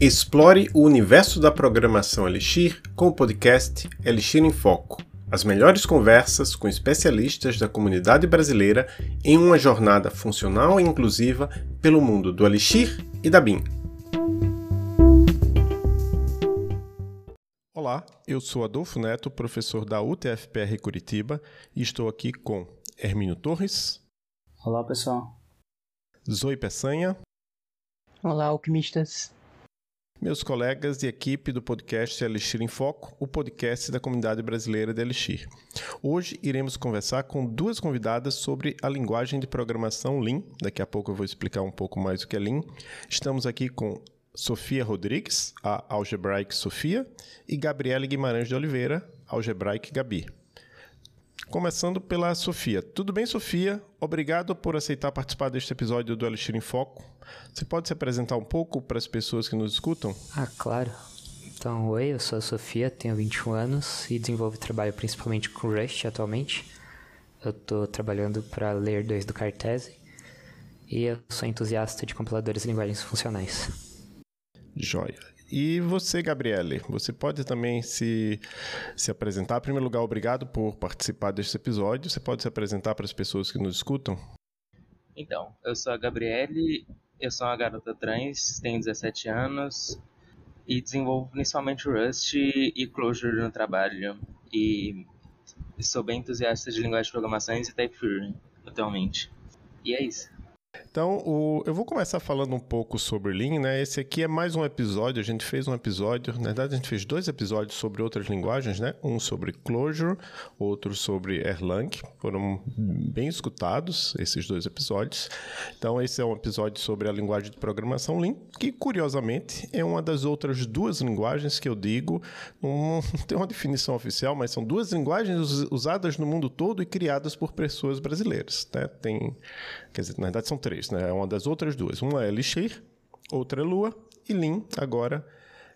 Explore o universo da programação Elixir com o podcast Elixir em Foco. As melhores conversas com especialistas da comunidade brasileira em uma jornada funcional e inclusiva pelo mundo do Elixir e da BIM. Olá, eu sou Adolfo Neto, professor da UTFPR Curitiba e estou aqui com Hermínio Torres. Olá, pessoal. Zoe Peçanha. Olá, alquimistas meus colegas e equipe do podcast Elixir em Foco, o podcast da comunidade brasileira de Elixir. Hoje iremos conversar com duas convidadas sobre a linguagem de programação Lean. Daqui a pouco eu vou explicar um pouco mais o que é Lean. Estamos aqui com Sofia Rodrigues, a Algebraic Sofia, e Gabriele Guimarães de Oliveira, Algebraic Gabi. Começando pela Sofia. Tudo bem, Sofia? Obrigado por aceitar participar deste episódio do Elixir em Foco. Você pode se apresentar um pouco para as pessoas que nos escutam? Ah, claro. Então, oi, eu sou a Sofia, tenho 21 anos e desenvolvo e trabalho principalmente com Rust atualmente. Eu estou trabalhando para Layer 2 do Cartese e eu sou entusiasta de compiladores e linguagens funcionais. Joia. E você, Gabriele, você pode também se, se apresentar. Em primeiro lugar, obrigado por participar deste episódio. Você pode se apresentar para as pessoas que nos escutam? Então, eu sou a Gabriele, eu sou uma garota trans, tenho 17 anos e desenvolvo principalmente Rust e Clojure no trabalho. E sou bem entusiasta de linguagem de programações e TypeFury atualmente. E é isso. Então, o, eu vou começar falando um pouco sobre Lean, né? Esse aqui é mais um episódio, a gente fez um episódio, na verdade a gente fez dois episódios sobre outras linguagens, né? Um sobre Clojure, outro sobre Erlang, foram bem escutados esses dois episódios. Então, esse é um episódio sobre a linguagem de programação Lean, que curiosamente é uma das outras duas linguagens que eu digo, não tem uma definição oficial, mas são duas linguagens usadas no mundo todo e criadas por pessoas brasileiras, né? Tem, quer dizer, na verdade são três, né? É uma das outras duas. Uma é Elixir, outra é Lua e Lean agora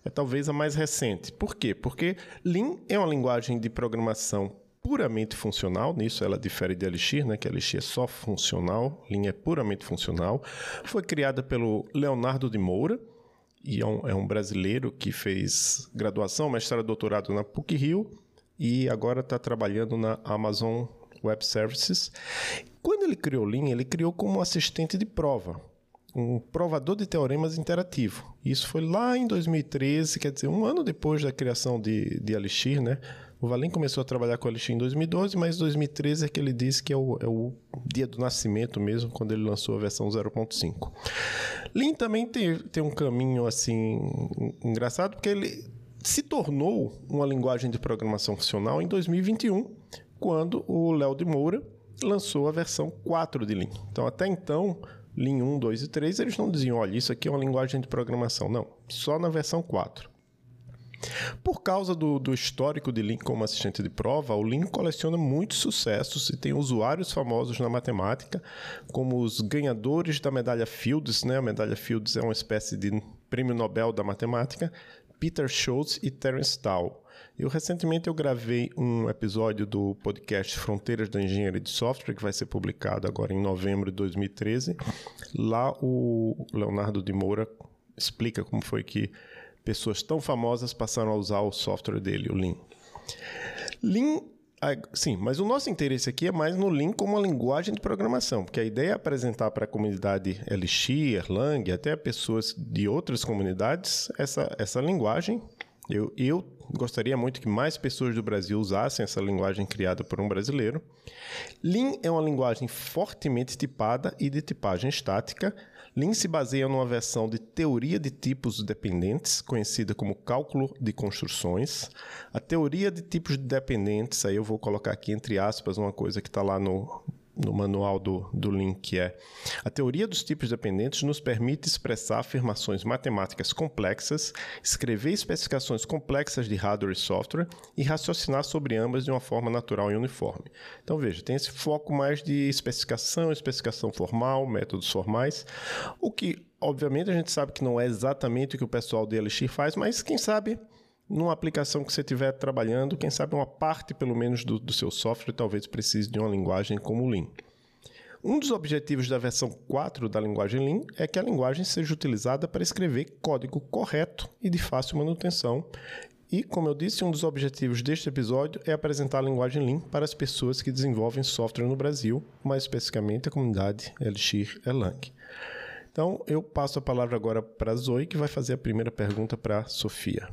é talvez a mais recente. Por quê? Porque Lean é uma linguagem de programação puramente funcional, nisso ela difere de Elixir, né, que Elixir é só funcional, Lean é puramente funcional. Foi criada pelo Leonardo de Moura, e é um, é um brasileiro que fez graduação, mestrado, doutorado na PUC-Rio e agora está trabalhando na Amazon Web Services. Quando ele criou Lean, ele criou como assistente de prova, um provador de teoremas interativo. Isso foi lá em 2013, quer dizer, um ano depois da criação de, de Elixir, né? O Valim começou a trabalhar com Elixir em 2012, mas 2013 é que ele disse que é o, é o dia do nascimento mesmo, quando ele lançou a versão 0.5. Lean também tem, tem um caminho assim engraçado, porque ele se tornou uma linguagem de programação funcional em 2021, quando o Léo de Moura lançou a versão 4 de Lean. Então, até então, Lean 1, 2 e 3, eles não diziam, olha, isso aqui é uma linguagem de programação. Não, só na versão 4. Por causa do, do, histórico de Lean como assistente de prova, o Lean coleciona muitos sucessos e tem usuários famosos na matemática, como os ganhadores da medalha Fields, né? A medalha Fields é uma espécie de prêmio Nobel da matemática, Peter Schultz e Terence Tao. Eu recentemente eu gravei um episódio do podcast Fronteiras da Engenharia de Software, que vai ser publicado agora em novembro de 2013. Lá o Leonardo de Moura explica como foi que pessoas tão famosas passaram a usar o software dele, o Lean. Lean Sim, mas o nosso interesse aqui é mais no Lean como uma linguagem de programação, porque a ideia é apresentar para a comunidade Elixir, Erlang, até pessoas de outras comunidades, essa, essa linguagem eu, eu gostaria muito que mais pessoas do Brasil usassem essa linguagem criada por um brasileiro. Lean é uma linguagem fortemente tipada e de tipagem estática. Lean se baseia numa versão de teoria de tipos dependentes, conhecida como cálculo de construções. A teoria de tipos dependentes, aí eu vou colocar aqui entre aspas uma coisa que está lá no, no manual do, do Link é a teoria dos tipos dependentes nos permite expressar afirmações matemáticas complexas, escrever especificações complexas de hardware e software e raciocinar sobre ambas de uma forma natural e uniforme. Então veja, tem esse foco mais de especificação, especificação formal, métodos formais, o que obviamente a gente sabe que não é exatamente o que o pessoal de Elixir faz, mas quem sabe numa aplicação que você estiver trabalhando, quem sabe uma parte pelo menos do, do seu software talvez precise de uma linguagem como o Lean. Um dos objetivos da versão 4 da linguagem Lean é que a linguagem seja utilizada para escrever código correto e de fácil manutenção. E, como eu disse, um dos objetivos deste episódio é apresentar a linguagem Lean para as pessoas que desenvolvem software no Brasil, mais especificamente a comunidade Elixir Erlang. Então, eu passo a palavra agora para a Zoe, que vai fazer a primeira pergunta para a Sofia.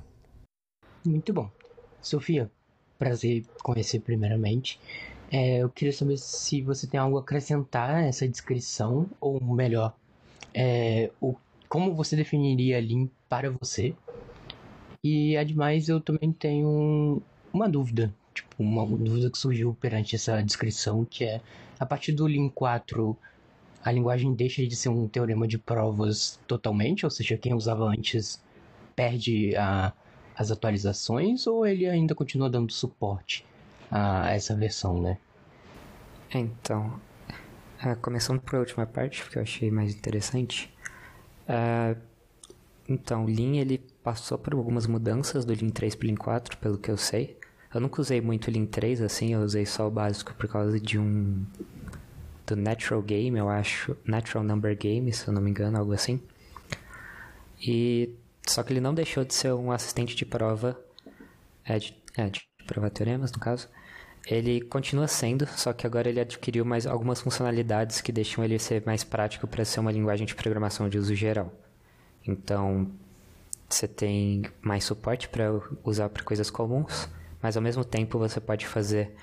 Muito bom. Sofia, prazer conhecer primeiramente. É, eu queria saber se você tem algo a acrescentar nessa descrição, ou melhor, é, o, como você definiria Lean para você. E, ademais, eu também tenho uma dúvida, tipo, uma dúvida que surgiu perante essa descrição, que é, a partir do Lean 4, a linguagem deixa de ser um teorema de provas totalmente, ou seja, quem usava antes perde a, as atualizações, ou ele ainda continua dando suporte? a essa versão, né? Então, uh, começando pela última parte, porque eu achei mais interessante. Uh, então, o Lean ele passou por algumas mudanças do Lean 3 para o Lean 4, pelo que eu sei. Eu nunca usei muito o Lean 3, assim, eu usei só o básico por causa de um... do Natural Game, eu acho. Natural Number Game, se eu não me engano, algo assim. E... Só que ele não deixou de ser um assistente de prova... É, de, é, de teoremas, no caso ele continua sendo, só que agora ele adquiriu mais algumas funcionalidades que deixam ele ser mais prático para ser uma linguagem de programação de uso geral. Então, você tem mais suporte para usar para coisas comuns, mas ao mesmo tempo você pode fazer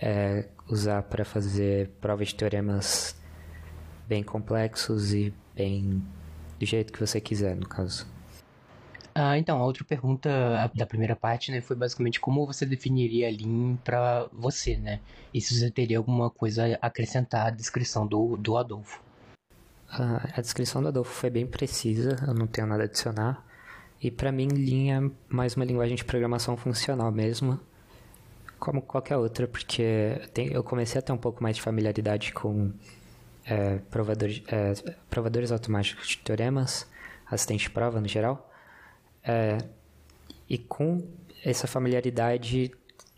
é, usar para fazer provas de teoremas bem complexos e bem do jeito que você quiser, no caso. Ah, então, a outra pergunta da primeira parte, né, foi basicamente como você definiria Lean para você, né? E se você teria alguma coisa a acrescentar à descrição do, do Adolfo. Ah, a descrição do Adolfo foi bem precisa, eu não tenho nada a adicionar. E para mim, Lean é mais uma linguagem de programação funcional mesmo, como qualquer outra, porque eu comecei a ter um pouco mais de familiaridade com é, provadores, é, provadores automáticos de teoremas, assistente de prova no geral. É, e com essa familiaridade,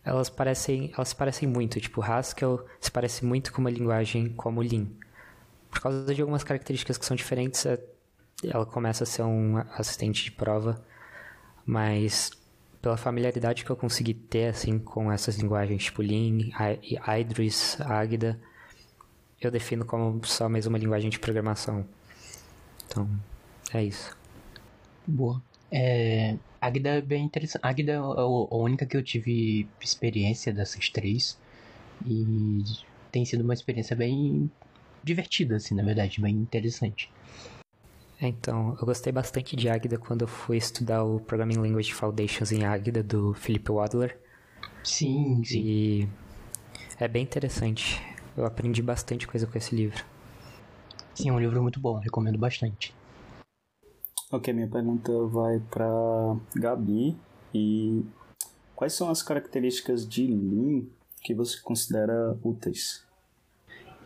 elas parecem, elas parecem muito. Tipo, Haskell se parece muito com uma linguagem como Lean. Por causa de algumas características que são diferentes, é, ela começa a ser um assistente de prova, mas pela familiaridade que eu consegui ter assim com essas linguagens tipo Lean, Idris, Agda, eu defino como só mais uma linguagem de programação. Então, é isso. Boa. É, Agda é bem interessante. Agda é a única que eu tive experiência dessas três. E tem sido uma experiência bem divertida, assim, na verdade, bem interessante. É, então, eu gostei bastante de Agda quando eu fui estudar o Programming Language Foundations em Agda, do Philip Wadler. Sim, sim. E é bem interessante. Eu aprendi bastante coisa com esse livro. Sim, é um livro muito bom, recomendo bastante. Ok, minha pergunta vai para Gabi. E quais são as características de Lean que você considera úteis?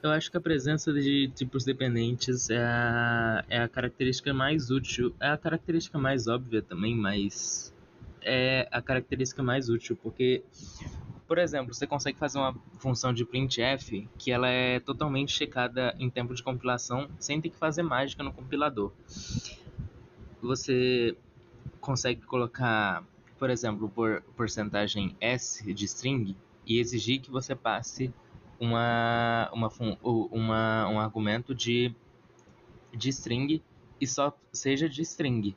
Eu acho que a presença de tipos dependentes é a, é a característica mais útil. É a característica mais óbvia também, mas é a característica mais útil, porque, por exemplo, você consegue fazer uma função de printf que ela é totalmente checada em tempo de compilação sem ter que fazer mágica no compilador você consegue colocar, por exemplo, por porcentagem S de string e exigir que você passe uma, uma, uma, um argumento de, de string e só seja de string.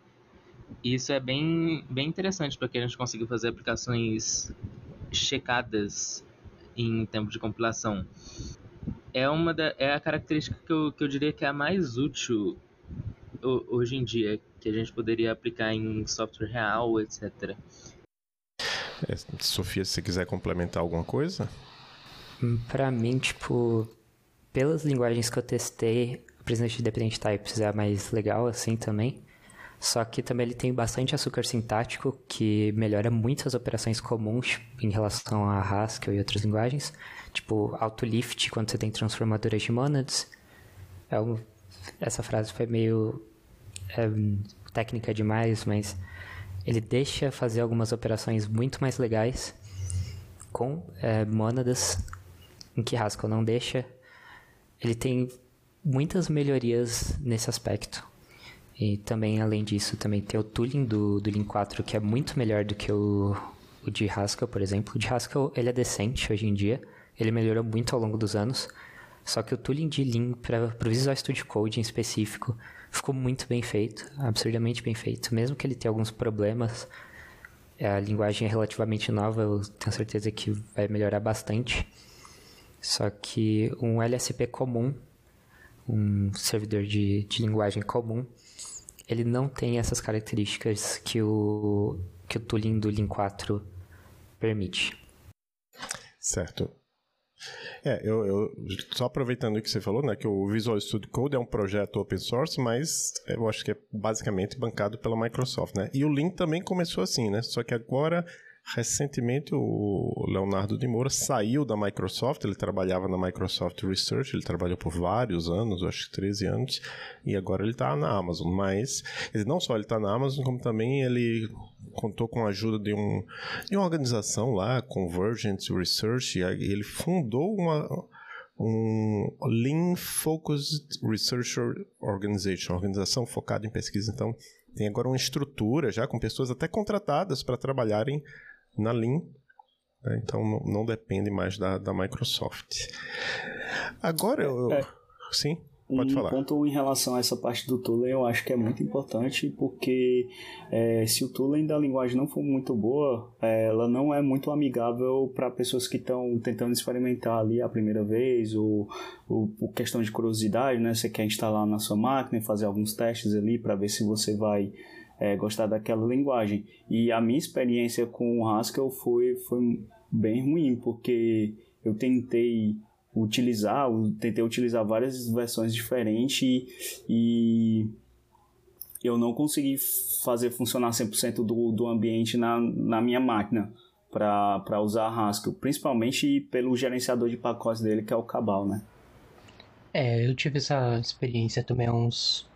Isso é bem, bem interessante para que a gente consiga fazer aplicações checadas em tempo de compilação. É, uma da, é a característica que eu, que eu diria que é a mais útil hoje em dia, que a gente poderia aplicar em software real, etc. É, Sofia, se você quiser complementar alguma coisa? Para mim, tipo, pelas linguagens que eu testei, o Presidente Independent Types é a mais legal, assim, também. Só que também ele tem bastante açúcar sintático, que melhora muito as operações comuns em relação a Haskell e outras linguagens. Tipo, autolift, quando você tem transformadoras de monads. É um... Essa frase foi meio é, técnica demais, mas ele deixa fazer algumas operações muito mais legais com é, mônadas em que Haskell não deixa. ele tem muitas melhorias nesse aspecto. E também, além disso, também tem o tooling do, do Lean 4, que é muito melhor do que o, o de Haskell, por exemplo. O de Haskell, ele é decente hoje em dia. Ele melhorou muito ao longo dos anos. Só que o tooling de Lean para o Visual Studio Code em específico ficou muito bem feito, absurdamente bem feito. Mesmo que ele tenha alguns problemas, a linguagem é relativamente nova, eu tenho certeza que vai melhorar bastante. Só que um LSP comum, um servidor de, de linguagem comum, ele não tem essas características que o, que o tooling do Lean 4 permite. Certo. É, eu, eu, só aproveitando o que você falou, né, que o Visual Studio Code é um projeto open source, mas eu acho que é basicamente bancado pela Microsoft, né? E o Lean também começou assim, né? Só que agora Recentemente, o Leonardo de Moura saiu da Microsoft, ele trabalhava na Microsoft Research, ele trabalhou por vários anos, acho que 13 anos, e agora ele está na Amazon. Mas, não só ele está na Amazon, como também ele contou com a ajuda de, um, de uma organização lá, Convergent Research, e ele fundou uma, um Lean Focused Research Organization, organização focada em pesquisa. Então, tem agora uma estrutura já com pessoas até contratadas para trabalharem na Lean. Né? Então não, não, depende mais da, da Microsoft. Agora eu. É. Sim. Pode um falar. ponto em relação a essa parte do tooling eu acho que é muito importante porque é, se o tooling da linguagem não for muito boa, é, ela não é muito amigável para pessoas que estão tentando experimentar ali a primeira vez ou, ou por questão de curiosidade, né? Você quer instalar na sua máquina e fazer alguns testes ali para ver se você vai é, gostar daquela linguagem. E a minha experiência com o Haskell foi, foi bem ruim, porque eu tentei utilizar, tentei utilizar várias versões diferentes e, e eu não consegui fazer funcionar 100% do, do ambiente na, na minha máquina para usar Haskell, principalmente pelo gerenciador de pacotes dele, que é o Cabal, né? É, eu tive essa experiência também há uns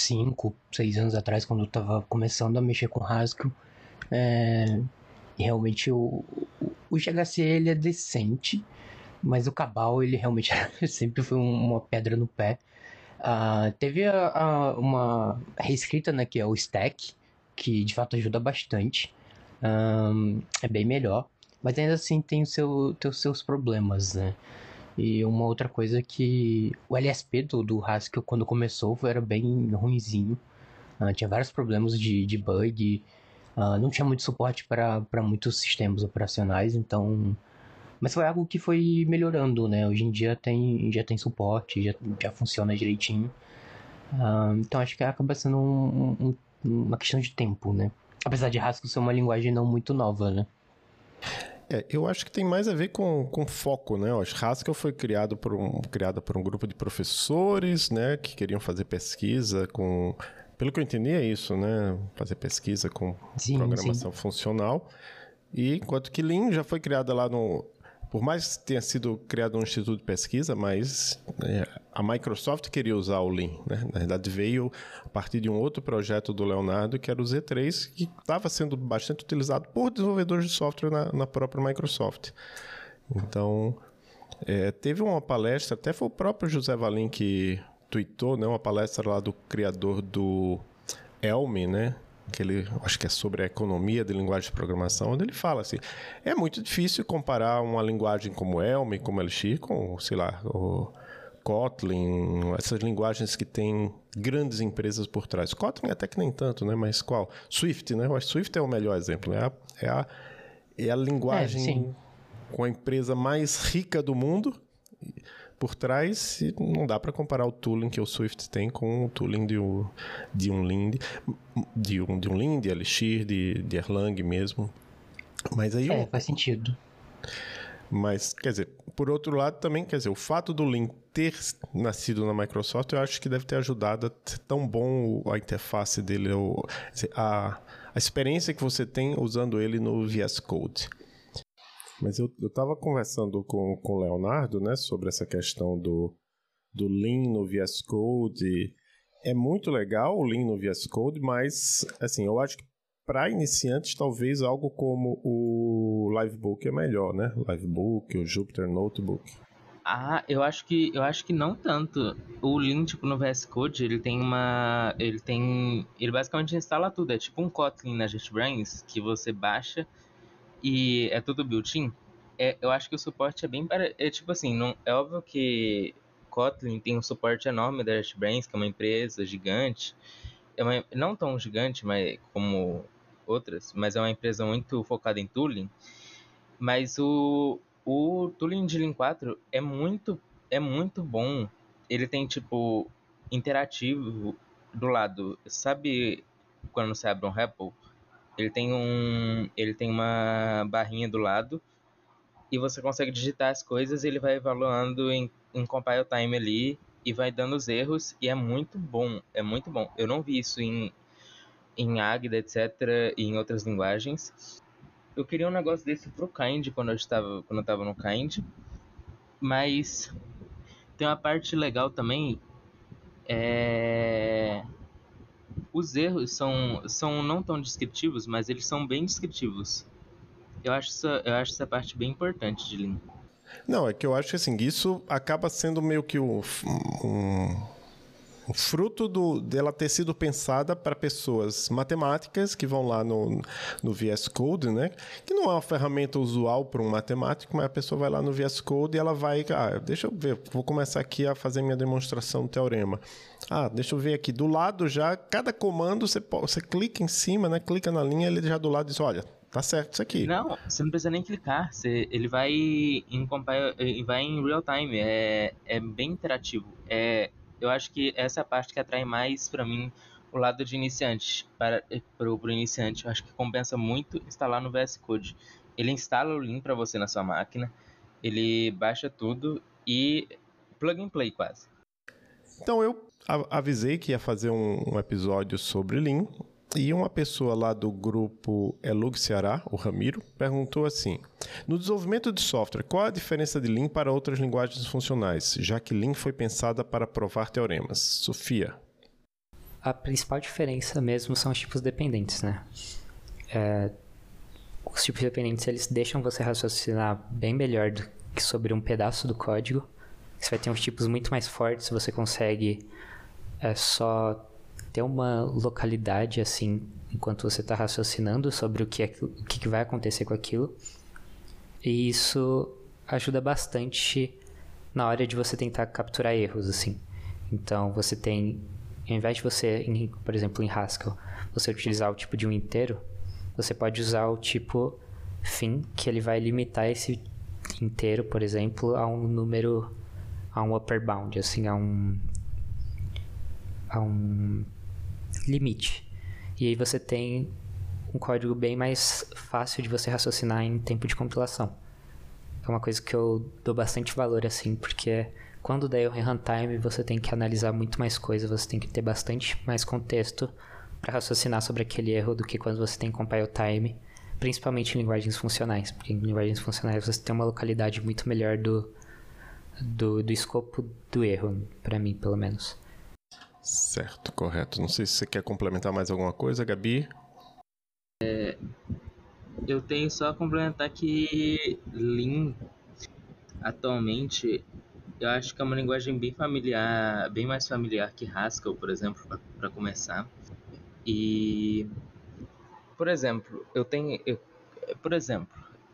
5, 6 anos atrás, quando eu tava começando a mexer com Haskell. É, realmente o, o GHC ele é decente, mas o Cabal ele realmente sempre foi uma pedra no pé. Uh, teve a, a, uma reescrita, né, que é o Stack, que de fato ajuda bastante. Um, é bem melhor, mas ainda assim tem, o seu, tem os seus problemas, né? E uma outra coisa que o LSP do, do Haskell, quando começou, era bem ruinzinho. Uh, tinha vários problemas de, de bug. Uh, não tinha muito suporte para muitos sistemas operacionais, então... Mas foi algo que foi melhorando, né? Hoje em dia tem, já tem suporte, já, já funciona direitinho. Uh, então acho que acaba sendo um, um, uma questão de tempo, né? Apesar de Haskell ser uma linguagem não muito nova, né? É, eu acho que tem mais a ver com, com foco, né? O Haskell foi criado por um, criado por um grupo de professores, né? Que queriam fazer pesquisa com... Pelo que eu entendi é isso, né? Fazer pesquisa com sim, programação sim. funcional. E enquanto que Lean já foi criada lá no por mais que tenha sido criado um instituto de pesquisa, mas é, a Microsoft queria usar o Lean. Né? Na verdade, veio a partir de um outro projeto do Leonardo, que era o Z3, que estava sendo bastante utilizado por desenvolvedores de software na, na própria Microsoft. Então, é, teve uma palestra, até foi o próprio José Valim que tweetou, né, uma palestra lá do criador do Elm, né, que ele acho que é sobre a economia de linguagem de programação, onde ele fala assim: é muito difícil comparar uma linguagem como Elm, como Elixir, com, sei lá, o Kotlin, essas linguagens que têm grandes empresas por trás. Kotlin até que nem tanto, né? Mas qual? Swift, né? Eu acho que Swift é o melhor exemplo, né? É a, é a linguagem é, com a empresa mais rica do mundo por trás e não dá para comparar o tooling que o Swift tem com o tooling de, um, de um Lind, de um, de um Lind, de Elixir, de, de Erlang mesmo. Mas aí... É, faz sentido. Mas, quer dizer, por outro lado também, quer dizer, o fato do Lean ter nascido na Microsoft, eu acho que deve ter ajudado a ser tão bom a interface dele, a, a experiência que você tem usando ele no VS Code. Mas eu, eu tava conversando com, com o Leonardo, né, sobre essa questão do, do Lean no VS Code. É muito legal o Lean no VS Code, mas, assim, eu acho que para iniciantes, talvez algo como o Livebook é melhor, né? Livebook, o Jupyter Notebook. Ah, eu acho que eu acho que não tanto. O Lean, tipo, no VS Code, ele tem uma. Ele tem. Ele basicamente instala tudo. É tipo um Kotlin na JetBrains que você baixa e é tudo built-in. É, eu acho que o suporte é bem. É tipo assim, não, é óbvio que Kotlin tem um suporte enorme da JetBrains, que é uma empresa gigante. É uma, não tão gigante mas, como outras, mas é uma empresa muito focada em tooling. Mas o, o tooling de Lean 4 é muito, é muito bom. Ele tem, tipo, interativo do lado. Sabe quando você abre um REPL? Ele tem um, ele tem uma barrinha do lado e você consegue digitar as coisas e ele vai evaluando em, em compile time ali e vai dando os erros e é muito bom, é muito bom. Eu não vi isso em, em Agda, etc, e em outras linguagens. Eu queria um negócio desse pro Kind quando eu estava, quando eu estava no Kind, mas tem uma parte legal também, é... Os erros são, são não tão descritivos, mas eles são bem descritivos. Eu acho essa, eu acho essa parte bem importante de Lean. Não, é que eu acho que assim, isso acaba sendo meio que um, um fruto do, dela ter sido pensada para pessoas matemáticas que vão lá no, no VS Code, né? Que não é uma ferramenta usual para um matemático, mas a pessoa vai lá no VS Code e ela vai, ah, deixa eu ver, vou começar aqui a fazer minha demonstração do teorema. Ah, deixa eu ver aqui. Do lado já, cada comando você, você clica em cima, né? Clica na linha, ele já do lado diz, olha, Tá certo isso aqui. Não, você não precisa nem clicar. Você, ele vai em, vai em real time. É, é bem interativo. É, eu acho que essa é a parte que atrai mais para mim o lado de iniciante. Para, para o iniciante, eu acho que compensa muito instalar no VS Code. Ele instala o Lean para você na sua máquina. Ele baixa tudo e plug and play quase. Então eu avisei que ia fazer um, um episódio sobre Lean e uma pessoa lá do grupo Elug Ceará, o Ramiro, perguntou assim: No desenvolvimento de software, qual a diferença de Lean para outras linguagens funcionais, já que Lean foi pensada para provar teoremas? Sofia. A principal diferença mesmo são os tipos dependentes, né? É, os tipos dependentes eles deixam você raciocinar bem melhor do que sobre um pedaço do código. Você vai ter uns tipos muito mais fortes, você consegue é, só ter uma localidade assim enquanto você está raciocinando sobre o que, é, o que vai acontecer com aquilo. E isso ajuda bastante na hora de você tentar capturar erros, assim. Então, você tem, ao invés de você, por exemplo, em Haskell, você utilizar o tipo de um inteiro, você pode usar o tipo fim, que ele vai limitar esse inteiro, por exemplo, a um número, a um upper bound, assim, a um, a um limite. E aí você tem um código bem mais fácil de você raciocinar em tempo de compilação. É uma coisa que eu dou bastante valor assim, porque quando der erro em runtime, você tem que analisar muito mais coisas, você tem que ter bastante mais contexto para raciocinar sobre aquele erro do que quando você tem compile time, principalmente em linguagens funcionais, porque em linguagens funcionais você tem uma localidade muito melhor do do, do escopo do erro, para mim, pelo menos. Certo, correto. Não sei se você quer complementar mais alguma coisa, Gabi. É, eu tenho só a complementar que Lean, atualmente, eu acho que é uma linguagem bem familiar, bem mais familiar que Haskell, por exemplo, para começar. E, por exemplo, eu tenho, eu, por exemplo,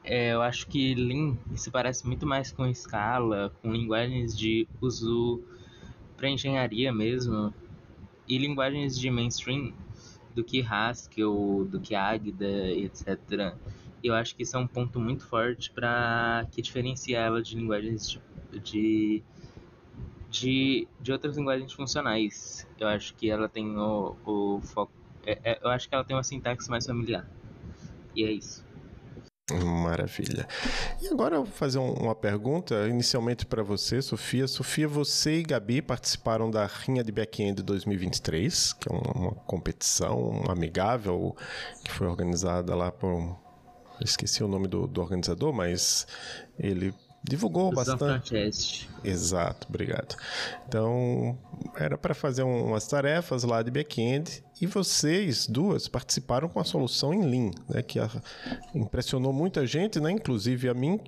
é, eu acho que Lean se parece muito mais com Scala, com linguagens de uso para engenharia mesmo, e linguagens de mainstream do que Haskell, do que Agda, etc. Eu acho que isso é um ponto muito forte para que diferencia ela de linguagens de, de, de outras linguagens funcionais. Eu acho que ela tem o, o foco. É, é, eu acho que ela tem uma sintaxe mais familiar. E é isso. Maravilha. E agora eu vou fazer uma pergunta, inicialmente para você, Sofia. Sofia, você e Gabi participaram da Rinha de Backend 2023, que é uma competição amigável que foi organizada lá por. Esqueci o nome do, do organizador, mas ele divulgou bastante. Exato, obrigado. Então, era para fazer umas tarefas lá de back-end E vocês duas participaram com a solução em Lean, né, que impressionou muita gente, né, inclusive a mim,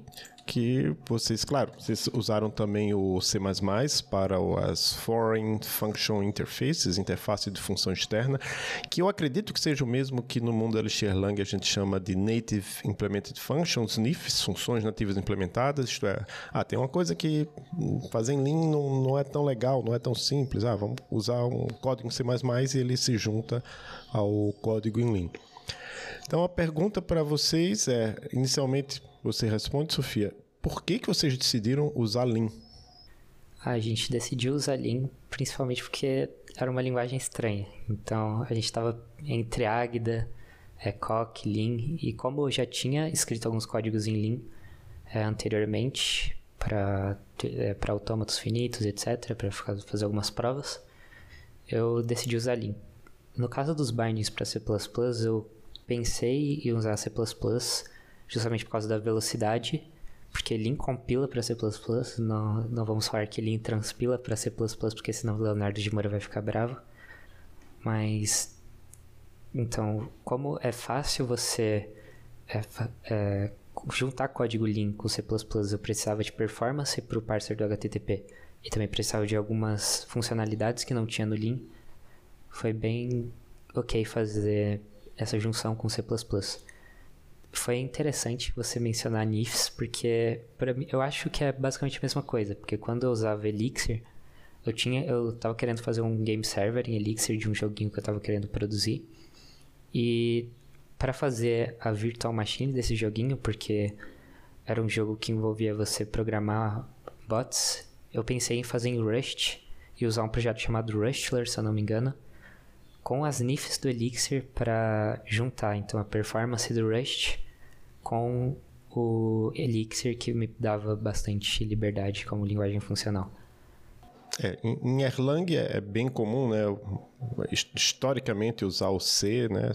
que vocês, claro, vocês usaram também o C++ para as Foreign Function Interfaces, interface de função externa, que eu acredito que seja o mesmo que no mundo Elixir Lang a gente chama de Native Implemented Functions, NIFs, funções nativas implementadas, isto é, ah, tem uma coisa que fazer em Lean não, não é tão legal, não é tão simples, ah, vamos usar um código C++ e ele se junta ao código em. Então a pergunta para vocês é, inicialmente você responde, Sofia, por que, que vocês decidiram usar Lean? A gente decidiu usar Lean principalmente porque era uma linguagem estranha. Então a gente estava entre Agda, é, Coq, Lean, e como eu já tinha escrito alguns códigos em Lean é, anteriormente para é, autômatos finitos, etc., para fazer algumas provas, eu decidi usar Lean. No caso dos bindings para C++, eu pensei em usar C++ justamente por causa da velocidade, porque Lean compila para C++, não, não vamos falar que Lean transpila para C++, porque senão o Leonardo de Moura vai ficar bravo. Mas, então, como é fácil você é, é, juntar código Lean com C++, eu precisava de performance para o parser do HTTP e também precisava de algumas funcionalidades que não tinha no Lean, foi bem ok fazer essa junção com C++ foi interessante você mencionar NIFs, porque para mim eu acho que é basicamente a mesma coisa, porque quando eu usava Elixir, eu tinha eu tava querendo fazer um game server em Elixir de um joguinho que eu tava querendo produzir. E para fazer a virtual machine desse joguinho, porque era um jogo que envolvia você programar bots, eu pensei em fazer em Rust e usar um projeto chamado Rustler, se eu não me engano, com as NIFs do Elixir para juntar então a performance do Rust com o Elixir, que me dava bastante liberdade como linguagem funcional. É, em Erlang é, é bem comum, né, historicamente usar o C, né,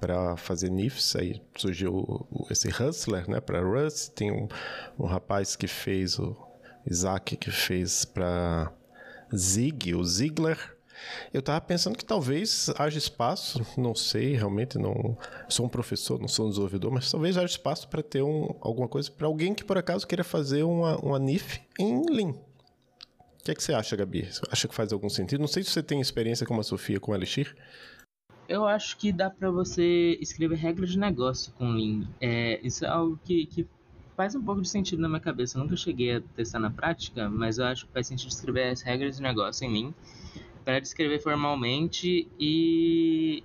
para fazer NIFs, aí surgiu esse Hustler, né, para Rust, tem um, um rapaz que fez o Isaac que fez para Zig, o Ziegler, eu estava pensando que talvez haja espaço, não sei, realmente não sou um professor, não sou um desenvolvedor, mas talvez haja espaço para ter um, alguma coisa para alguém que por acaso queira fazer uma, uma NIF em Lean. O que, é que você acha, Gabi? Acha que faz algum sentido? Não sei se você tem experiência como a Sofia com Elixir. Eu acho que dá para você escrever regras de negócio com Lean. É, isso é algo que, que faz um pouco de sentido na minha cabeça. Eu nunca cheguei a testar na prática, mas eu acho que faz sentido escrever as regras de negócio em Lean para descrever formalmente e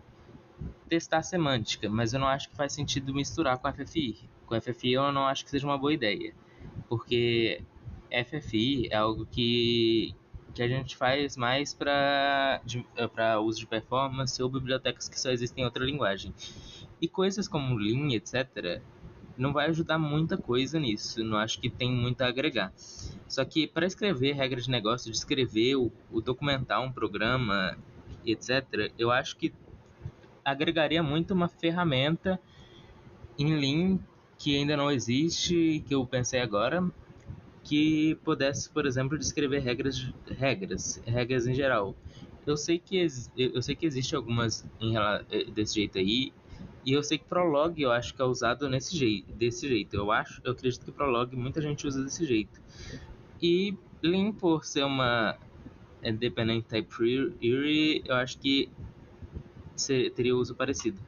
testar a semântica, mas eu não acho que faz sentido misturar com FFI. Com FFI eu não acho que seja uma boa ideia, porque FFI é algo que, que a gente faz mais para uso de performance ou bibliotecas que só existem em outra linguagem. E coisas como Lean, etc., não vai ajudar muita coisa nisso, não acho que tem muito a agregar. Só que para escrever regras de negócio, de escrever, o, o documentar um programa, etc., eu acho que agregaria muito uma ferramenta em Lean que ainda não existe, que eu pensei agora, que pudesse, por exemplo, descrever regras, regras, regras em geral. Eu sei que eu sei que existe algumas em, desse jeito aí, e eu sei que Prolog eu acho que é usado nesse jeito, desse jeito. Eu acho, eu acredito que Prolog muita gente usa desse jeito. E Lean, por ser uma Independent Type eu acho que teria uso parecido.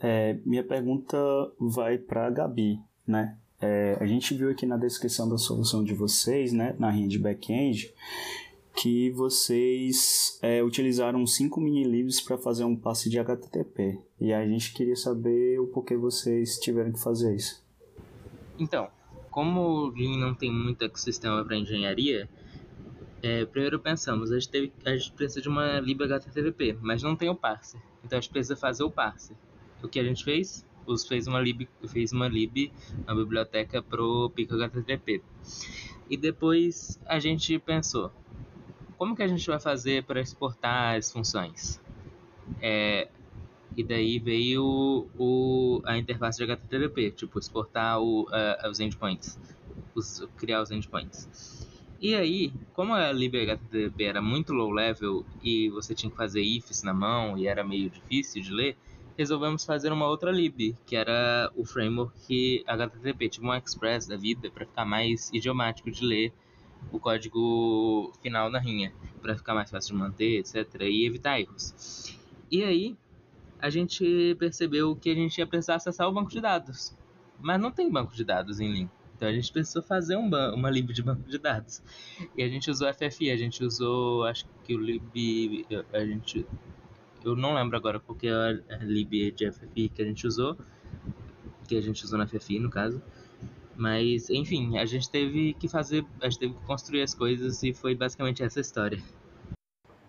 É, minha pergunta vai para a Gabi, né? É, a gente viu aqui na descrição da solução de vocês, né, na rede back-end, que vocês é, utilizaram cinco mini-libs para fazer um passe de HTTP. E a gente queria saber o porquê vocês tiveram que fazer isso. Então, como o Lean não tem muito ecossistema para engenharia, é, primeiro pensamos, a gente, teve, a gente precisa de uma lib HTTP, mas não tem o parser. Então a gente precisa fazer o parser. O que a gente fez? Os fez uma lib, fez uma lib, uma biblioteca pro pico HTTP. E depois a gente pensou, como que a gente vai fazer para exportar as funções? É, e daí veio o, a interface de HTTP, tipo, exportar o, os endpoints, os, criar os endpoints. E aí, como a libHttp era muito low level e você tinha que fazer ifs na mão e era meio difícil de ler, resolvemos fazer uma outra lib, que era o framework HTTP, tipo um Express da vida, para ficar mais idiomático de ler o código final na rinha, para ficar mais fácil de manter, etc, e evitar erros. E aí, a gente percebeu que a gente ia precisar acessar o banco de dados, mas não tem banco de dados em Lean. Então a gente precisou fazer um uma lib de banco de dados. E a gente usou FFI, a gente usou, acho que o lib, a gente, eu não lembro agora qual que é a lib de FFI que a gente usou, que a gente usou na FFI no caso. Mas, enfim, a gente teve que fazer, a gente teve que construir as coisas e foi basicamente essa história.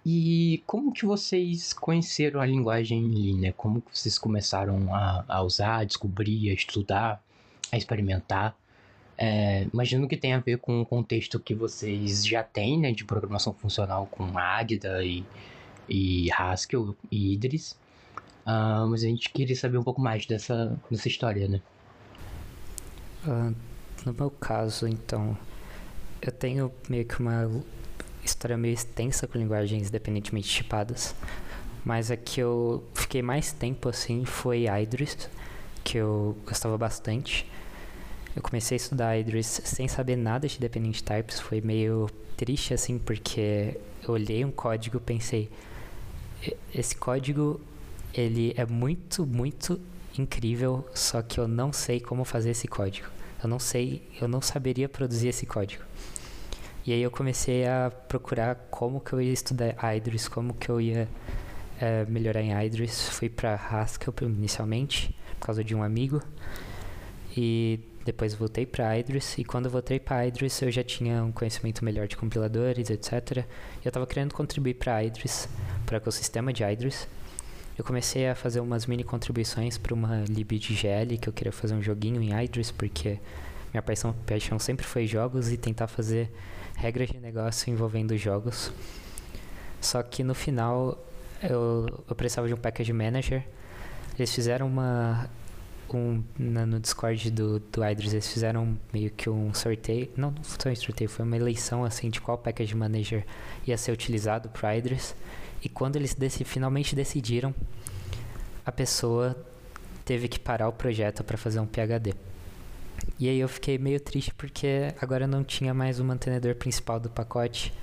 E como que vocês conheceram a linguagem Lean, né? Como que vocês começaram a, a usar, a descobrir, a estudar, a experimentar? É, imagino que tem a ver com o contexto que vocês já têm, né, de programação funcional com Agda e, e Haskell e Idris. Uh, mas a gente queria saber um pouco mais dessa, dessa história, né? Uh, no meu caso, então, eu tenho meio que uma história meio extensa com linguagens independentemente tipadas. Mas a que eu fiquei mais tempo assim foi Idris, que eu gostava bastante. Eu comecei a estudar Idris sem saber nada de dependent types, foi meio triste assim, porque eu olhei um código e pensei, esse código ele é muito, muito incrível, só que eu não sei como fazer esse código. Eu não sei, eu não saberia produzir esse código. E aí eu comecei a procurar como que eu ia estudar Idris, como que eu ia é, melhorar em Idris. Fui para Haskell inicialmente, por causa de um amigo. E depois voltei para Idris e quando voltei para Idris eu já tinha um conhecimento melhor de compiladores, etc. E eu estava querendo contribuir para Idris, para o ecossistema de Idris. Eu comecei a fazer umas mini contribuições para uma lib de GL, que eu queria fazer um joguinho em Idris, porque minha paixão, paixão sempre foi jogos e tentar fazer regras de negócio envolvendo jogos. Só que no final eu, eu precisava de um package manager. Eles fizeram uma um, na, no Discord do, do Idris, eles fizeram meio que um sorteio. Não, não foi um sorteio, foi uma eleição assim de qual package manager ia ser utilizado para Idris. E quando eles dec finalmente decidiram, a pessoa teve que parar o projeto para fazer um PHD. E aí eu fiquei meio triste porque agora não tinha mais o mantenedor principal do pacote,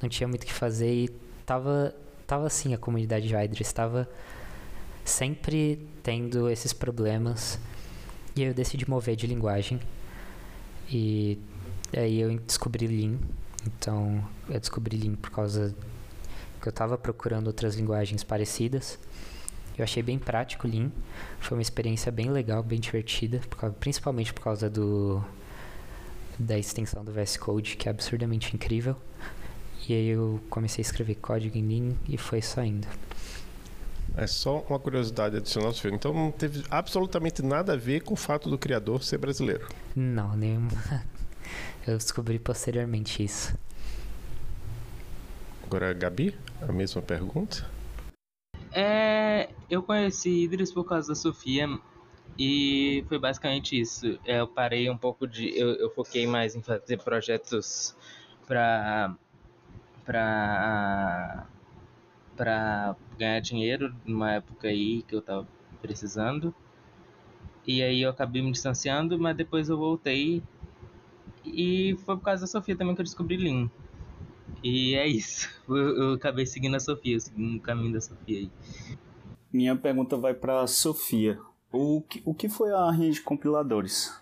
não tinha muito o que fazer e tava, tava assim a comunidade de Idris, estava sempre tendo esses problemas. E aí eu decidi mover de linguagem. E aí eu descobri Lean. Então eu descobri Lean por causa que eu estava procurando outras linguagens parecidas. Eu achei bem prático Lean. Foi uma experiência bem legal, bem divertida, por causa, principalmente por causa do da extensão do VS Code, que é absurdamente incrível. E aí eu comecei a escrever código em Lean e foi saindo. É só uma curiosidade adicional, Sofia. Então não teve absolutamente nada a ver com o fato do criador ser brasileiro. Não, nenhuma. Eu descobri posteriormente isso. Agora, Gabi, a mesma pergunta? É, eu conheci Idris por causa da Sofia e foi basicamente isso. Eu parei um pouco de. Eu, eu foquei mais em fazer projetos para. para para ganhar dinheiro numa época aí que eu tava precisando. E aí eu acabei me distanciando, mas depois eu voltei. E foi por causa da Sofia também que eu descobri Lean. E é isso. Eu, eu acabei seguindo a Sofia, seguindo o caminho da Sofia aí. Minha pergunta vai para Sofia. O que, o que foi a rede de compiladores?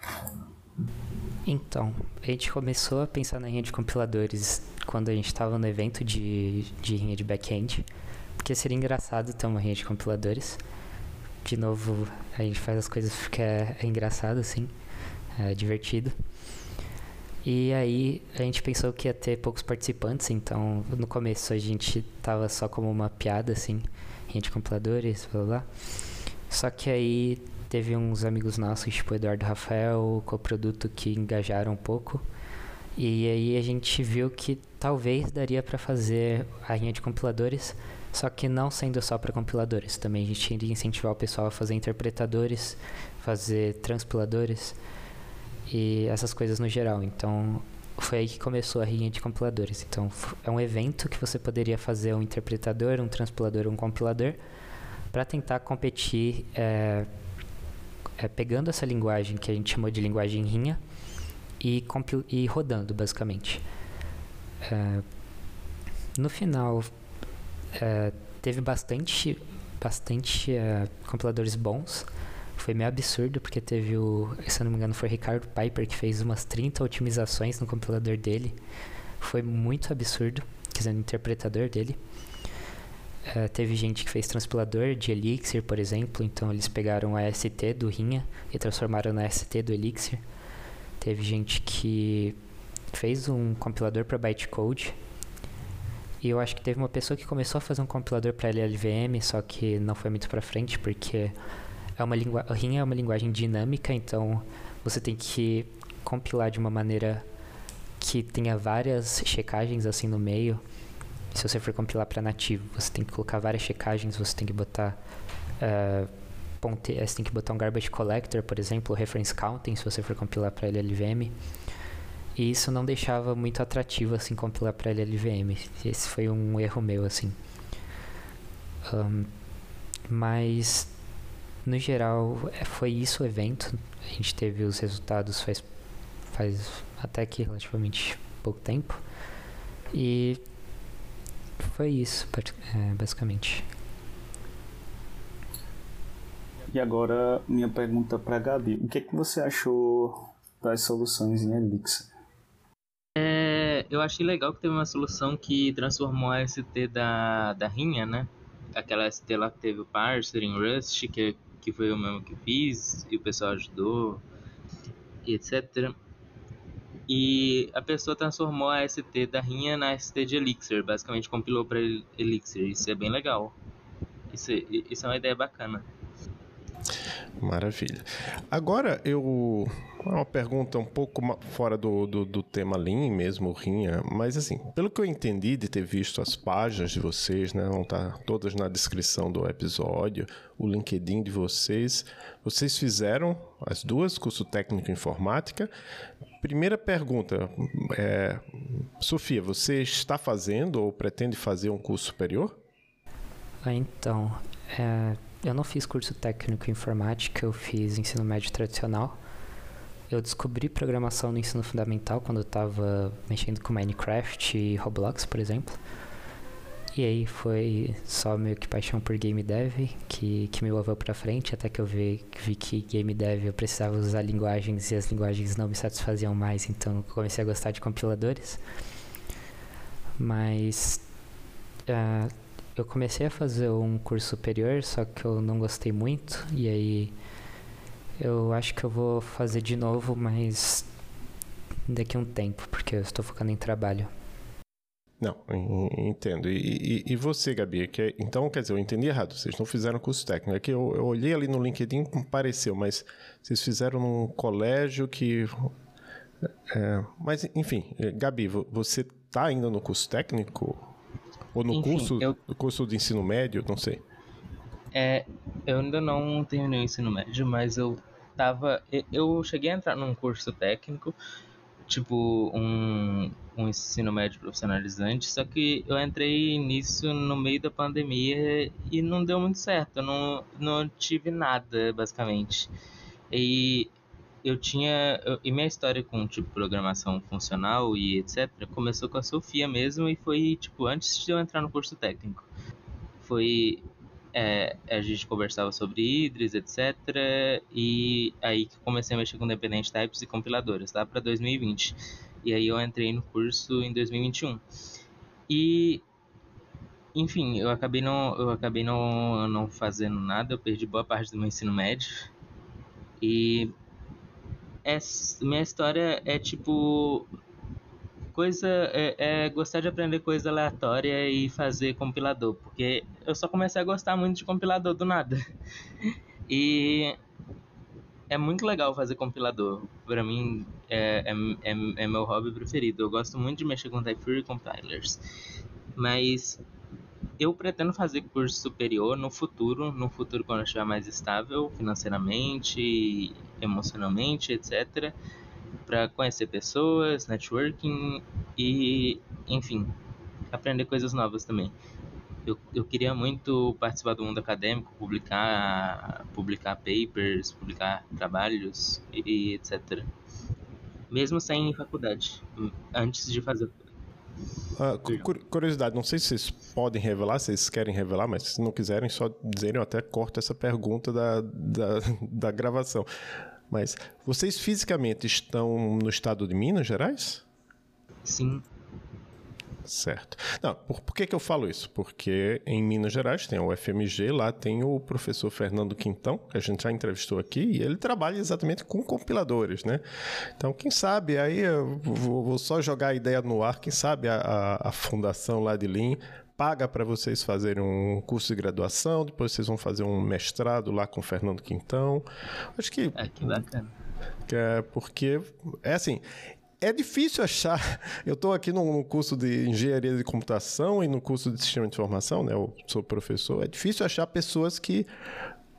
Então, a gente começou a pensar na rede de compiladores quando a gente estava no evento de, de linha de back-end, porque seria engraçado ter uma rede de compiladores. De novo, a gente faz as coisas porque é, é engraçado, assim, é divertido. E aí a gente pensou que ia ter poucos participantes, então no começo a gente tava só como uma piada, assim, de compiladores, blá blá. Só que aí Teve uns amigos nossos, tipo Eduardo Rafael, o produto que engajaram um pouco. E aí a gente viu que talvez daria para fazer a linha de compiladores, só que não sendo só para compiladores. Também a gente iria incentivar o pessoal a fazer interpretadores, fazer transpiladores e essas coisas no geral. Então, foi aí que começou a rinha de compiladores. Então, é um evento que você poderia fazer um interpretador, um transpilador, um compilador, para tentar competir é, é, pegando essa linguagem que a gente chamou de linguagem rinha e, e rodando, basicamente. É, no final, é, teve bastante, bastante é, compiladores bons. Foi meio absurdo, porque teve o. Se eu não me engano, foi Ricardo Piper que fez umas 30 otimizações no compilador dele. Foi muito absurdo, quer dizer, no interpretador dele. Uh, teve gente que fez transpilador de Elixir, por exemplo, então eles pegaram a ST do Rinha e transformaram na ST do Elixir. Teve gente que fez um compilador para bytecode. E eu acho que teve uma pessoa que começou a fazer um compilador para LLVM, só que não foi muito para frente, porque é uma é uma linguagem dinâmica, então você tem que compilar de uma maneira que tenha várias checagens assim no meio se você for compilar para nativo, você tem que colocar várias checagens, você tem que botar uh, ponte, você tem que botar um garbage collector, por exemplo, reference counting, se você for compilar para LLVM. E isso não deixava muito atrativo assim compilar para LLVM. Esse foi um erro meu assim. Um, mas no geral é, foi isso o evento. A gente teve os resultados faz faz até que relativamente pouco tempo. E foi isso, é, basicamente. E agora, minha pergunta para Gabi: o que, é que você achou das soluções em Elixir? É, eu achei legal que teve uma solução que transformou a ST da, da Rinha, né? Aquela ST lá que teve o parser em Rust, que, que foi o mesmo que fiz, e o pessoal ajudou, e etc. E a pessoa transformou a ST da Rinha na ST de Elixir, basicamente compilou para Elixir. Isso é bem legal. Isso, isso é uma ideia bacana. Maravilha. Agora eu. Uma pergunta um pouco fora do, do, do, tema Lean mesmo, Rinha, mas assim, pelo que eu entendi de ter visto as páginas de vocês, né, vão estar todas na descrição do episódio, o LinkedIn de vocês, vocês fizeram as duas, curso técnico informática. Primeira pergunta, é, Sofia, você está fazendo ou pretende fazer um curso superior? Ah, então, é, eu não fiz curso técnico em informática, eu fiz ensino médio tradicional. Eu descobri programação no ensino fundamental quando eu estava mexendo com Minecraft e Roblox, por exemplo. E aí foi só meio que paixão por game dev que, que me levou para frente, até que eu vi, vi que game dev eu precisava usar linguagens e as linguagens não me satisfaziam mais, então comecei a gostar de compiladores. Mas uh, eu comecei a fazer um curso superior, só que eu não gostei muito, e aí eu acho que eu vou fazer de novo, mas daqui a um tempo, porque eu estou focando em trabalho. Não, entendo. E, e, e, você, Gabi? Que, é, então, quer dizer, eu entendi errado. Vocês não fizeram curso técnico. É que eu, eu olhei ali no LinkedIn pareceu, mas vocês fizeram num colégio que. É, mas, enfim, Gabi, você está ainda no curso técnico? Ou no Enfim, curso, eu... curso de ensino médio, não sei. É, eu ainda não terminei o ensino médio, mas eu tava. Eu cheguei a entrar num curso técnico, tipo um, um ensino médio profissionalizante, só que eu entrei nisso no meio da pandemia e não deu muito certo. Eu não, não tive nada, basicamente. E eu tinha. Eu, e minha história com tipo programação funcional e etc. começou com a Sofia mesmo e foi tipo antes de eu entrar no curso técnico. Foi. É, a gente conversava sobre Idris, etc. E aí que comecei a mexer com Dependent Types e compiladores, tá? Para 2020. E aí eu entrei no curso em 2021. E enfim, eu acabei não eu acabei não, não fazendo nada, eu perdi boa parte do meu ensino médio. E é, minha história é tipo coisa é, é, gostar de aprender coisa aleatória e fazer compilador, porque eu só comecei a gostar muito de compilador do nada. E é muito legal fazer compilador. Para mim é, é, é, é, meu hobby preferido. Eu gosto muito de mexer com Type Compilers. Mas eu pretendo fazer curso superior no futuro, no futuro quando eu estiver mais estável financeiramente, emocionalmente, etc. para conhecer pessoas, networking e, enfim, aprender coisas novas também. Eu, eu queria muito participar do mundo acadêmico, publicar, publicar papers, publicar trabalhos e, e etc. Mesmo sem faculdade, antes de fazer Uh, curiosidade, não sei se vocês podem revelar, se vocês querem revelar, mas se não quiserem, só dizerem, eu até corto essa pergunta da, da, da gravação. Mas vocês fisicamente estão no estado de Minas Gerais? Sim. Certo. Não, por, por que, que eu falo isso? Porque em Minas Gerais tem o FMG, lá tem o professor Fernando Quintão, que a gente já entrevistou aqui, e ele trabalha exatamente com compiladores, né? Então, quem sabe, aí eu vou, vou só jogar a ideia no ar, quem sabe a, a, a fundação lá de Lean paga para vocês fazerem um curso de graduação, depois vocês vão fazer um mestrado lá com o Fernando Quintão. Acho que. É, que bacana. É porque, é assim, é difícil achar. Eu estou aqui no curso de engenharia de computação e no curso de sistema de informação, né? Eu sou professor. É difícil achar pessoas que,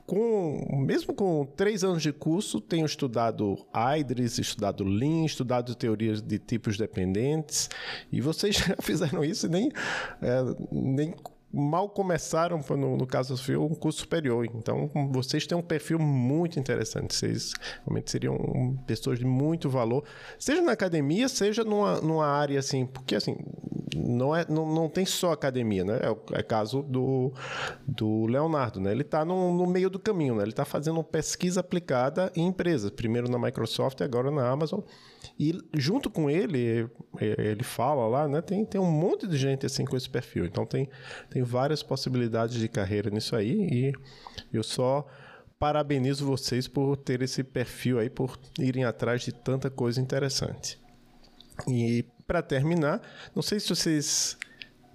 com, mesmo com três anos de curso, tenham estudado IDRIS, estudado Lean, estudado teorias de tipos dependentes. E vocês já fizeram isso e nem, é, nem mal começaram, no, no caso do Fio, um curso superior. Então, vocês têm um perfil muito interessante. Vocês realmente seriam pessoas de muito valor, seja na academia, seja numa, numa área assim, porque assim, não, é, não, não tem só academia, né? É o é caso do, do Leonardo, né? Ele está no, no meio do caminho, né? Ele está fazendo pesquisa aplicada em empresas, primeiro na Microsoft e agora na Amazon. E junto com ele, ele fala lá, né? Tem, tem um monte de gente assim com esse perfil. Então tem, tem várias possibilidades de carreira nisso aí. E eu só parabenizo vocês por ter esse perfil aí, por irem atrás de tanta coisa interessante. E para terminar, não sei se vocês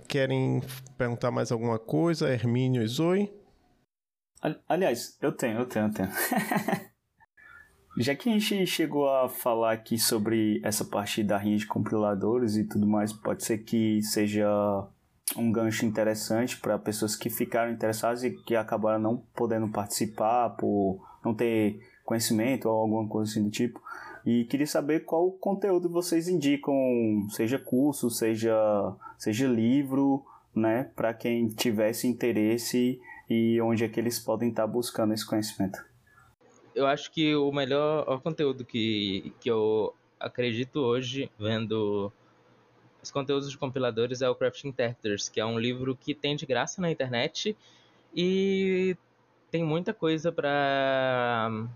querem perguntar mais alguma coisa, Hermínio e Zoe. Aliás, eu tenho, eu tenho, eu tenho. Já que a gente chegou a falar aqui sobre essa parte da rinha de compiladores e tudo mais, pode ser que seja um gancho interessante para pessoas que ficaram interessadas e que acabaram não podendo participar por não ter conhecimento ou alguma coisa assim do tipo. E queria saber qual conteúdo vocês indicam, seja curso, seja, seja livro, né, para quem tivesse interesse e onde é que eles podem estar buscando esse conhecimento eu acho que o melhor conteúdo que, que eu acredito hoje, vendo os conteúdos de compiladores, é o Crafting Interpreters, que é um livro que tem de graça na internet e tem muita coisa para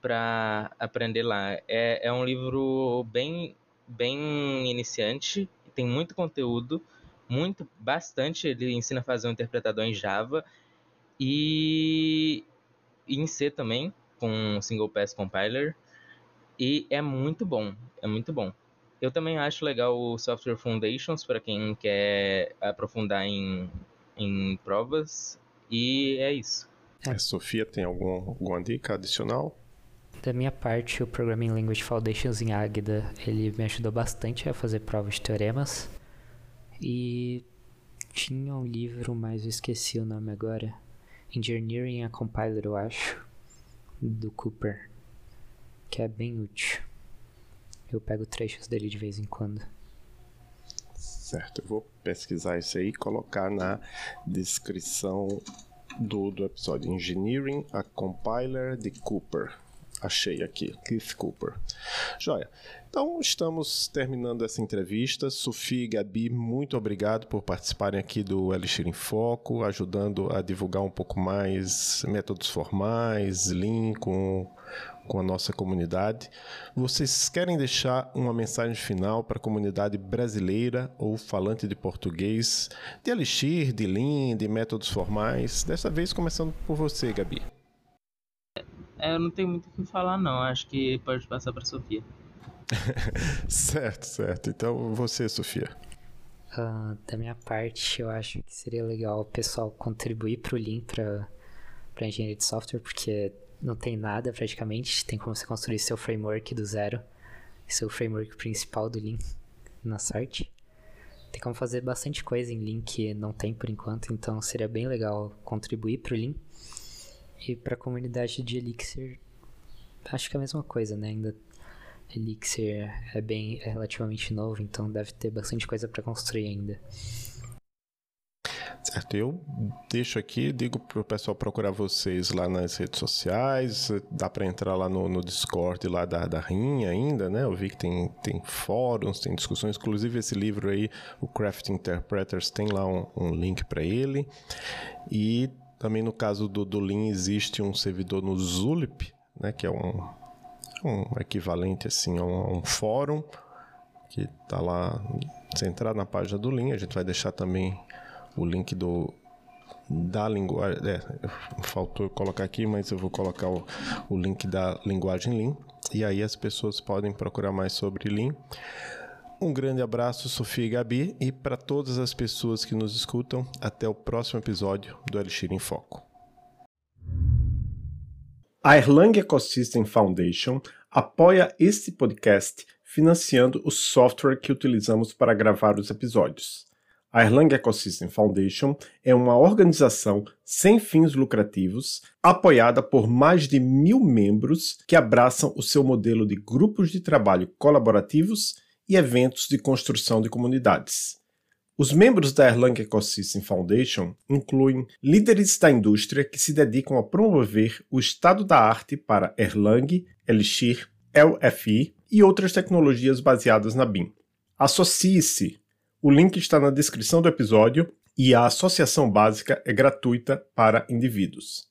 para aprender lá. É, é um livro bem bem iniciante, tem muito conteúdo, muito bastante. Ele ensina a fazer um interpretador em Java e, e em C também com Single Pass Compiler e é muito bom, é muito bom. Eu também acho legal o Software Foundations para quem quer aprofundar em, em provas e é isso. É. Sofia, tem algum, alguma dica adicional? Da minha parte, o Programming Language Foundations em Agda, ele me ajudou bastante a fazer provas de teoremas. E tinha um livro, mas eu esqueci o nome agora. Engineering a Compiler, eu acho do Cooper, que é bem útil. Eu pego trechos dele de vez em quando. Certo, eu vou pesquisar isso aí e colocar na descrição do, do episódio Engineering a Compiler de Cooper. Achei aqui, Cliff Cooper. Joia. Então, estamos terminando essa entrevista. Sofia e Gabi, muito obrigado por participarem aqui do Elixir em Foco, ajudando a divulgar um pouco mais métodos formais, Lean com, com a nossa comunidade. Vocês querem deixar uma mensagem final para a comunidade brasileira ou falante de português de Elixir, de Lean, de métodos formais? Dessa vez, começando por você, Gabi. É, eu não tenho muito o que falar, não. Acho que pode passar para Sofia. certo, certo. Então, você, Sofia. Uh, da minha parte, eu acho que seria legal o pessoal contribuir para o Lean, para a engenharia de software, porque não tem nada praticamente. Tem como você construir seu framework do zero, seu framework principal do Lean na sorte. Tem como fazer bastante coisa em Lean que não tem por enquanto, então seria bem legal contribuir para o Lean. E para a comunidade de Elixir, acho que é a mesma coisa, né? Ainda Elixir é bem é relativamente novo, então deve ter bastante coisa para construir ainda. Certo, eu deixo aqui, digo para o pessoal procurar vocês lá nas redes sociais, dá para entrar lá no, no, Discord lá da, da Rinha ainda, né? Eu vi que tem, tem fóruns, tem discussões, inclusive esse livro aí, o Craft Interpreters, tem lá um, um link para ele. E também no caso do, do Lean existe um servidor no Zulip, né? Que é um, um equivalente assim a um, a um fórum que tá lá. Se entrar na página do Lean, a gente vai deixar também o link do da linguagem. É, faltou colocar aqui, mas eu vou colocar o, o link da linguagem Lean. E aí as pessoas podem procurar mais sobre Lean. Um grande abraço, Sofia e Gabi, e para todas as pessoas que nos escutam, até o próximo episódio do Elixir em Foco. A Erlang Ecosystem Foundation apoia este podcast financiando o software que utilizamos para gravar os episódios. A Erlang Ecosystem Foundation é uma organização sem fins lucrativos, apoiada por mais de mil membros que abraçam o seu modelo de grupos de trabalho colaborativos e eventos de construção de comunidades. Os membros da Erlang Ecosystem Foundation incluem líderes da indústria que se dedicam a promover o estado da arte para Erlang, Elixir, LFI e outras tecnologias baseadas na BIM. Associe-se o link está na descrição do episódio e a associação básica é gratuita para indivíduos.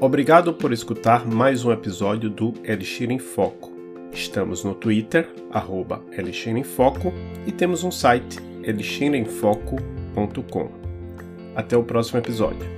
Obrigado por escutar mais um episódio do Elixir em Foco. Estamos no Twitter, arroba Elixir em Foco, e temos um site, elixiremfoco.com. Até o próximo episódio.